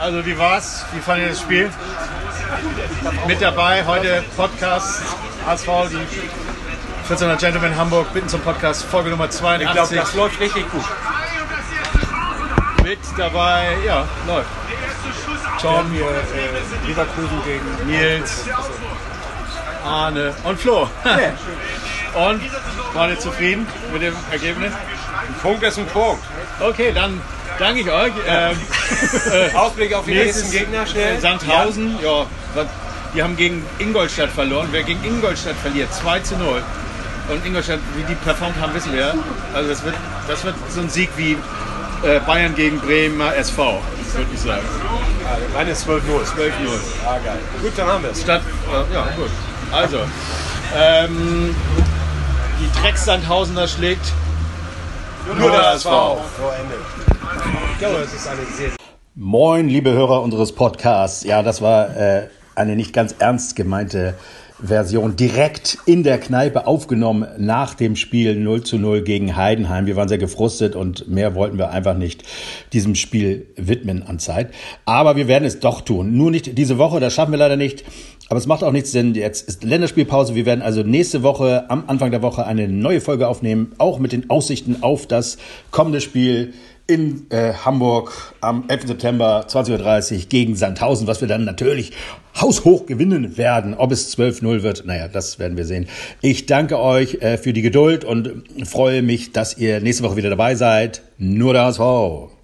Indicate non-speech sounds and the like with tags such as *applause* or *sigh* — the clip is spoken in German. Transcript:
Also wie war's? Wie fandet ihr das Spiel? Mit dabei heute Podcast HSV, die 1400 Gentlemen Hamburg, bitten zum Podcast, Folge Nummer 82. Ich glaube, das läuft richtig gut. Mit dabei, ja, läuft. Tom, hier äh, Leverkusen gegen Nils, Arne und Flo. Und waren ihr zufrieden mit dem Ergebnis? Ein Punkt ist ein Punkt. Okay, dann danke ich euch. Ähm, *laughs* Ausblick auf die nächsten Gegner schnell. Sandhausen, ja. was- die haben gegen Ingolstadt verloren. Wer gegen Ingolstadt verliert, 2 zu 0. Und Ingolstadt, wie die performt haben, wissen wir. Also das wird, das wird so ein Sieg wie äh, Bayern gegen Bremer SV, würde ich sagen. Ja, meine ist 12-0. 12-0. Ah, geil. Gut, dann haben wir es. Statt, äh, ja, gut. Also, ähm, die Drecksandhausener schlägt nur der HSV. So, Ende. Ich glaube, es ist eine sehr Moin, liebe Hörer unseres Podcasts. Ja, das war äh, eine nicht ganz ernst gemeinte Version direkt in der Kneipe aufgenommen nach dem Spiel 0 zu 0 gegen Heidenheim. Wir waren sehr gefrustet und mehr wollten wir einfach nicht diesem Spiel widmen an Zeit. Aber wir werden es doch tun. Nur nicht diese Woche, das schaffen wir leider nicht. Aber es macht auch nichts, denn jetzt ist Länderspielpause. Wir werden also nächste Woche, am Anfang der Woche, eine neue Folge aufnehmen, auch mit den Aussichten auf das kommende Spiel in äh, Hamburg am 11. September 20.30 Uhr gegen Sandhausen, was wir dann natürlich haushoch gewinnen werden. Ob es 12-0 wird, naja, das werden wir sehen. Ich danke euch äh, für die Geduld und freue mich, dass ihr nächste Woche wieder dabei seid. Nur der HSV.